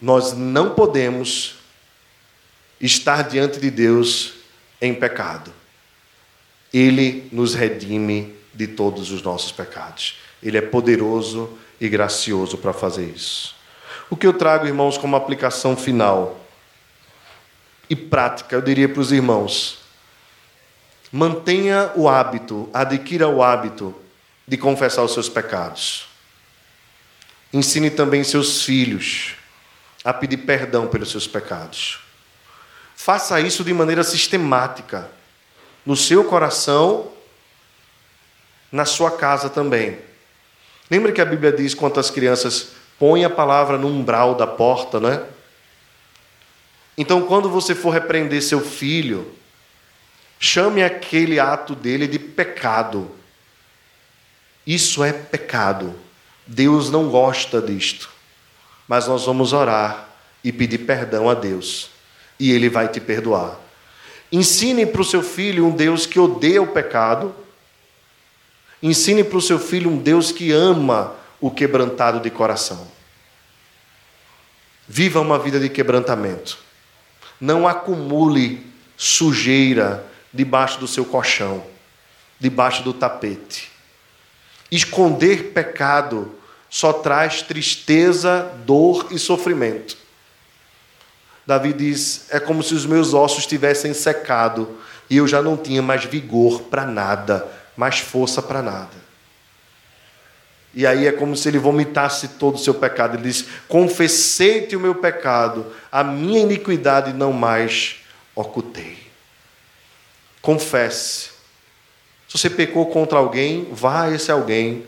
Nós não podemos estar diante de Deus em pecado. Ele nos redime de todos os nossos pecados. Ele é poderoso e gracioso para fazer isso. O que eu trago, irmãos, como aplicação final e prática, eu diria para os irmãos: mantenha o hábito, adquira o hábito de confessar os seus pecados. Ensine também seus filhos a pedir perdão pelos seus pecados. Faça isso de maneira sistemática, no seu coração na sua casa também. Lembra que a Bíblia diz quantas crianças põem a palavra no umbral da porta, né? Então, quando você for repreender seu filho, chame aquele ato dele de pecado. Isso é pecado. Deus não gosta disto. Mas nós vamos orar e pedir perdão a Deus. E Ele vai te perdoar. Ensine para o seu filho um Deus que odeia o pecado Ensine para o seu filho um Deus que ama o quebrantado de coração. Viva uma vida de quebrantamento. Não acumule sujeira debaixo do seu colchão, debaixo do tapete. Esconder pecado só traz tristeza, dor e sofrimento. Davi diz: é como se os meus ossos tivessem secado e eu já não tinha mais vigor para nada mais força para nada. E aí é como se ele vomitasse todo o seu pecado. Ele diz: Confessei-te o meu pecado, a minha iniquidade não mais ocultei. Confesse. Se você pecou contra alguém, vá a esse alguém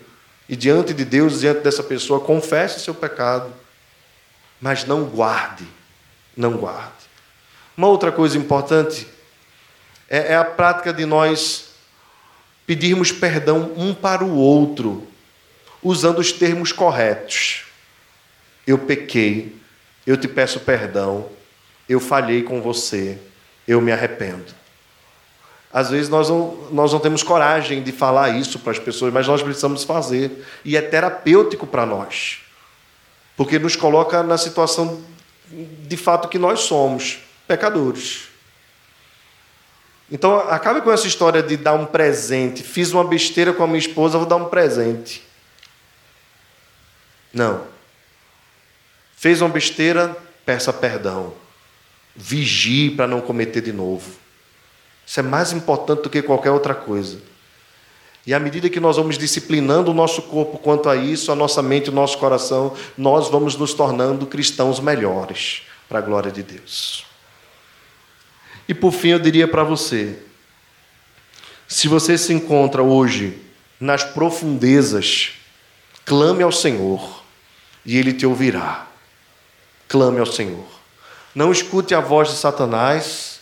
e diante de Deus, diante dessa pessoa, confesse o seu pecado. Mas não guarde, não guarde. Uma outra coisa importante é, é a prática de nós pedirmos perdão um para o outro, usando os termos corretos. Eu pequei, eu te peço perdão, eu falhei com você, eu me arrependo. Às vezes nós não, nós não temos coragem de falar isso para as pessoas, mas nós precisamos fazer. E é terapêutico para nós, porque nos coloca na situação de fato que nós somos pecadores. Então, acabe com essa história de dar um presente. Fiz uma besteira com a minha esposa, vou dar um presente. Não. Fez uma besteira, peça perdão. Vigie para não cometer de novo. Isso é mais importante do que qualquer outra coisa. E à medida que nós vamos disciplinando o nosso corpo quanto a isso, a nossa mente, o nosso coração, nós vamos nos tornando cristãos melhores, para a glória de Deus. E por fim, eu diria para você: se você se encontra hoje nas profundezas, clame ao Senhor e Ele te ouvirá. Clame ao Senhor. Não escute a voz de Satanás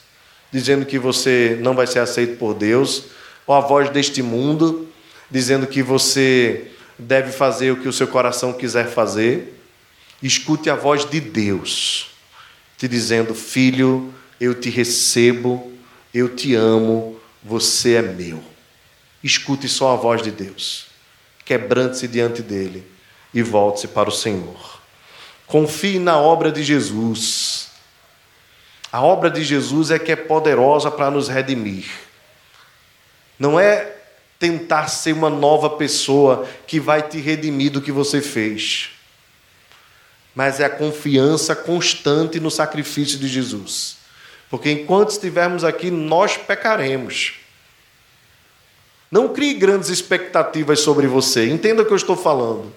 dizendo que você não vai ser aceito por Deus, ou a voz deste mundo dizendo que você deve fazer o que o seu coração quiser fazer. Escute a voz de Deus te dizendo: Filho, eu te recebo, eu te amo, você é meu. Escute só a voz de Deus. Quebrante-se diante dele e volte-se para o Senhor. Confie na obra de Jesus. A obra de Jesus é que é poderosa para nos redimir. Não é tentar ser uma nova pessoa que vai te redimir do que você fez, mas é a confiança constante no sacrifício de Jesus. Porque enquanto estivermos aqui, nós pecaremos. Não crie grandes expectativas sobre você. Entenda o que eu estou falando.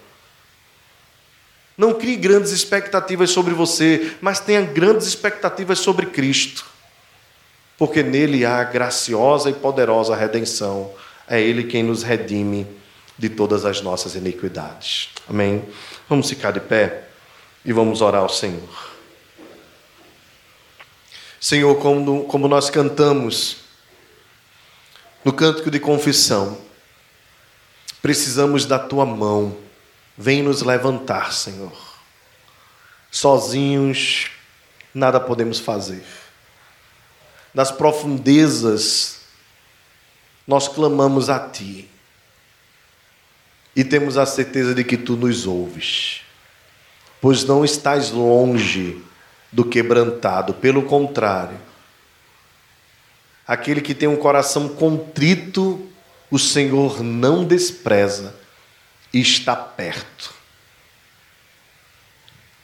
Não crie grandes expectativas sobre você, mas tenha grandes expectativas sobre Cristo. porque nele há graciosa e poderosa redenção. É ele quem nos redime de todas as nossas iniquidades. Amém? Vamos ficar de pé e vamos orar ao Senhor. Senhor, como, como nós cantamos no cântico de confissão, precisamos da tua mão. Vem nos levantar, Senhor. Sozinhos, nada podemos fazer. Nas profundezas, nós clamamos a Ti e temos a certeza de que Tu nos ouves, pois não estás longe do quebrantado, pelo contrário, aquele que tem um coração contrito, o Senhor não despreza está perto.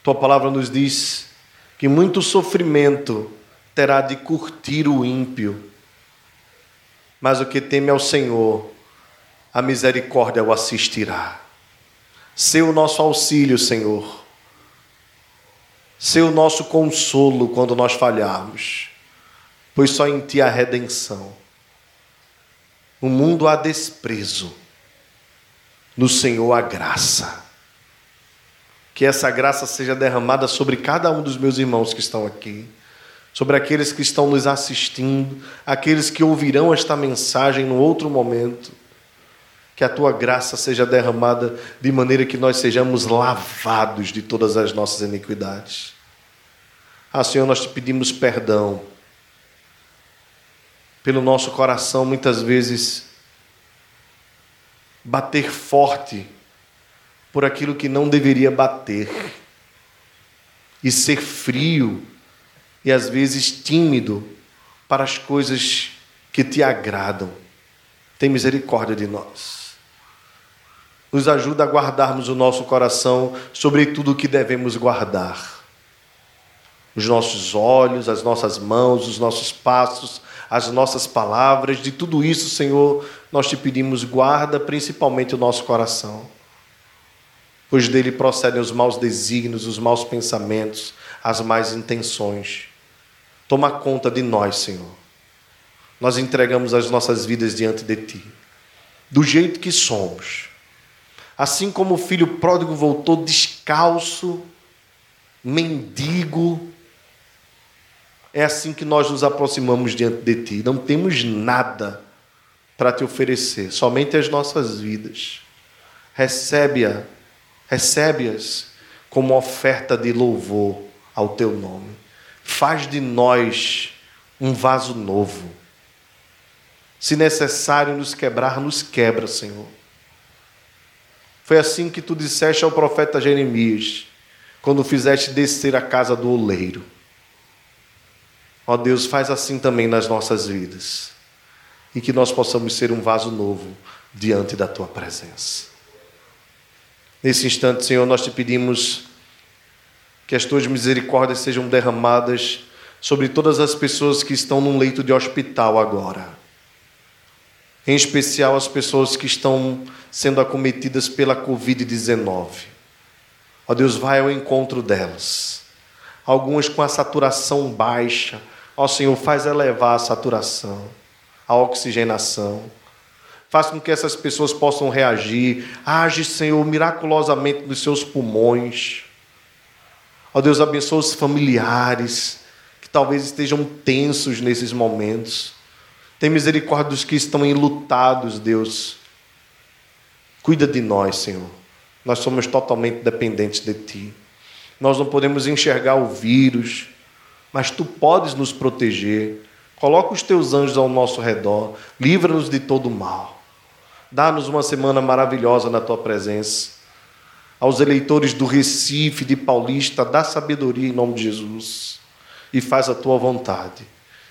Tua palavra nos diz que muito sofrimento terá de curtir o ímpio, mas o que teme ao Senhor, a misericórdia o assistirá. Ser o nosso auxílio, Senhor ser o nosso consolo quando nós falharmos, pois só em Ti há redenção. No mundo há desprezo, no Senhor há graça. Que essa graça seja derramada sobre cada um dos meus irmãos que estão aqui, sobre aqueles que estão nos assistindo, aqueles que ouvirão esta mensagem no outro momento. Que a tua graça seja derramada de maneira que nós sejamos lavados de todas as nossas iniquidades. Ah, Senhor, nós te pedimos perdão pelo nosso coração muitas vezes bater forte por aquilo que não deveria bater e ser frio e às vezes tímido para as coisas que te agradam. Tem misericórdia de nós. Nos ajuda a guardarmos o nosso coração sobre tudo o que devemos guardar os nossos olhos, as nossas mãos, os nossos passos, as nossas palavras, de tudo isso, Senhor, nós te pedimos, guarda principalmente o nosso coração, pois dele procedem os maus desígnios, os maus pensamentos, as más intenções. Toma conta de nós, Senhor. Nós entregamos as nossas vidas diante de Ti, do jeito que somos. Assim como o filho pródigo voltou descalço, mendigo, é assim que nós nos aproximamos diante de Ti. Não temos nada para te oferecer, somente as nossas vidas. Recebe-a, recebe-as como oferta de louvor ao Teu nome. Faz de nós um vaso novo. Se necessário nos quebrar, nos quebra, Senhor. Foi assim que tu disseste ao profeta Jeremias, quando fizeste descer a casa do oleiro. Ó Deus, faz assim também nas nossas vidas. E que nós possamos ser um vaso novo diante da tua presença. Nesse instante, Senhor, nós te pedimos que as tuas misericórdias sejam derramadas sobre todas as pessoas que estão num leito de hospital agora. Em especial as pessoas que estão sendo acometidas pela Covid-19. Ó Deus, vai ao encontro delas. Algumas com a saturação baixa, Ó Senhor, faz elevar a saturação, a oxigenação. Faz com que essas pessoas possam reagir. Age, Senhor, miraculosamente nos seus pulmões. Ó Deus, abençoa os familiares que talvez estejam tensos nesses momentos. Tem misericórdia dos que estão enlutados, Deus. Cuida de nós, Senhor. Nós somos totalmente dependentes de Ti. Nós não podemos enxergar o vírus, mas tu podes nos proteger. Coloca os teus anjos ao nosso redor, livra-nos de todo mal. Dá-nos uma semana maravilhosa na tua presença. Aos eleitores do Recife, de Paulista, dá sabedoria em nome de Jesus e faz a tua vontade.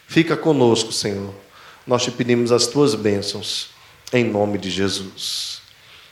Fica conosco, Senhor. Nós te pedimos as tuas bênçãos, em nome de Jesus.